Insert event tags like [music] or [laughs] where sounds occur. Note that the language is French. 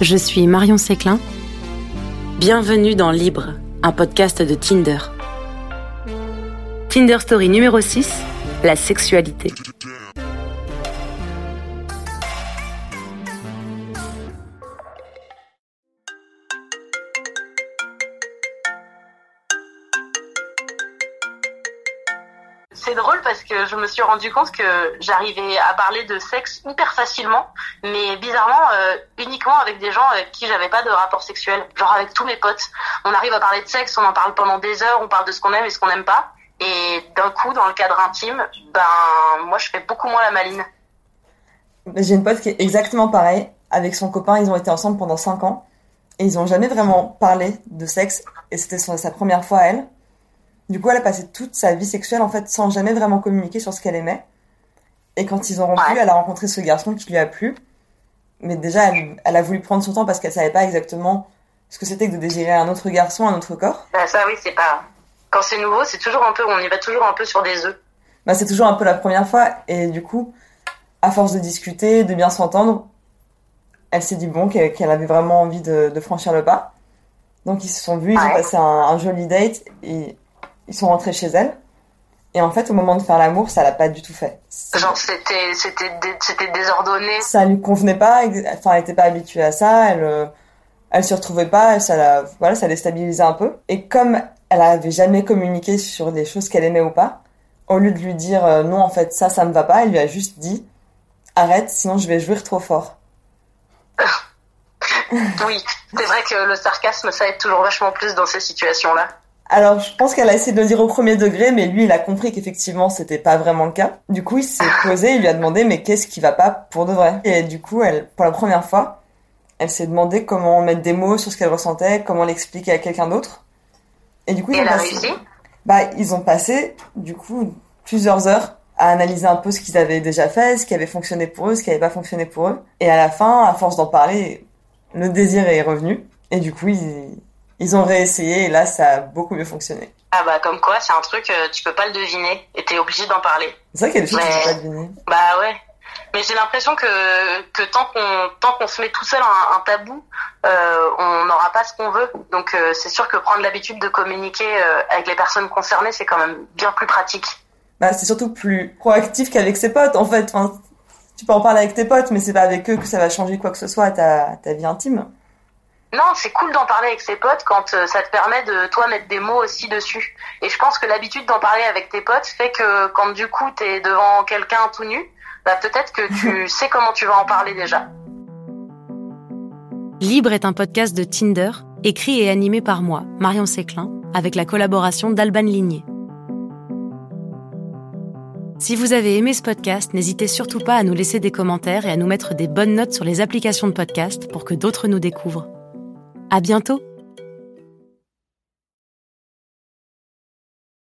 je suis Marion Séclin. Bienvenue dans Libre, un podcast de Tinder. Tinder Story numéro 6, la sexualité. C'est drôle parce que je me suis rendu compte que j'arrivais à parler de sexe hyper facilement, mais bizarrement euh, uniquement avec des gens avec qui j'avais pas de rapport sexuel, genre avec tous mes potes. On arrive à parler de sexe, on en parle pendant des heures, on parle de ce qu'on aime et ce qu'on n'aime pas, et d'un coup dans le cadre intime, ben moi je fais beaucoup moins la maline. J'ai une pote qui est exactement pareil. Avec son copain, ils ont été ensemble pendant 5 ans et ils ont jamais vraiment parlé de sexe et c'était sa première fois à elle. Du coup, elle a passé toute sa vie sexuelle en fait sans jamais vraiment communiquer sur ce qu'elle aimait. Et quand ils ont rompu, elle a rencontré ce garçon qui lui a plu. Mais déjà, elle, a voulu prendre son temps parce qu'elle savait pas exactement ce que c'était que de désirer un autre garçon, un autre corps. Bah ça oui, c'est pas. Quand c'est nouveau, c'est toujours un peu, on y va toujours un peu sur des œufs. Bah c'est toujours un peu la première fois et du coup, à force de discuter, de bien s'entendre, elle s'est dit bon qu'elle avait vraiment envie de, franchir le pas. Donc ils se sont vus, ils ont passé un, un joli date et ils sont rentrés chez elle. Et en fait, au moment de faire l'amour, ça l'a pas du tout fait. Genre, c'était, c'était, c'était désordonné. Ça lui convenait pas. Enfin, elle était pas habituée à ça. Elle, euh, elle se retrouvait pas. Ça la, voilà, ça déstabilisait un peu. Et comme elle avait jamais communiqué sur des choses qu'elle aimait ou pas, au lieu de lui dire euh, non, en fait, ça, ça me va pas, elle lui a juste dit arrête, sinon je vais jouir trop fort. [laughs] oui, c'est vrai que le sarcasme, ça aide toujours vachement plus dans ces situations-là. Alors, je pense qu'elle a essayé de le dire au premier degré, mais lui, il a compris qu'effectivement, c'était pas vraiment le cas. Du coup, il s'est posé, il lui a demandé, mais qu'est-ce qui va pas pour de vrai? Et du coup, elle, pour la première fois, elle s'est demandé comment mettre des mots sur ce qu'elle ressentait, comment l'expliquer à quelqu'un d'autre. Et du coup, ils ont passé, bah, ils ont passé, du coup, plusieurs heures à analyser un peu ce qu'ils avaient déjà fait, ce qui avait fonctionné pour eux, ce qui avait pas fonctionné pour eux. Et à la fin, à force d'en parler, le désir est revenu. Et du coup, ils, ils ont réessayé et là, ça a beaucoup mieux fonctionné. Ah bah comme quoi, c'est un truc, euh, tu peux pas le deviner et t'es obligé d'en parler. C'est vrai qu'il y a des choses que tu peux pas deviner. Bah ouais. Mais j'ai l'impression que, que tant qu'on tant qu'on se met tout seul un, un tabou, euh, on n'aura pas ce qu'on veut. Donc euh, c'est sûr que prendre l'habitude de communiquer euh, avec les personnes concernées, c'est quand même bien plus pratique. Bah c'est surtout plus proactif qu'avec ses potes en fait. Enfin, tu peux en parler avec tes potes, mais c'est pas avec eux que ça va changer quoi que ce soit à ta, ta vie intime. Non, c'est cool d'en parler avec ses potes quand euh, ça te permet de toi mettre des mots aussi dessus. Et je pense que l'habitude d'en parler avec tes potes fait que quand du coup t'es devant quelqu'un tout nu, bah peut-être que tu [laughs] sais comment tu vas en parler déjà. Libre est un podcast de Tinder, écrit et animé par moi, Marion Séclin, avec la collaboration d'Alban Ligné. Si vous avez aimé ce podcast, n'hésitez surtout pas à nous laisser des commentaires et à nous mettre des bonnes notes sur les applications de podcast pour que d'autres nous découvrent. À bientôt!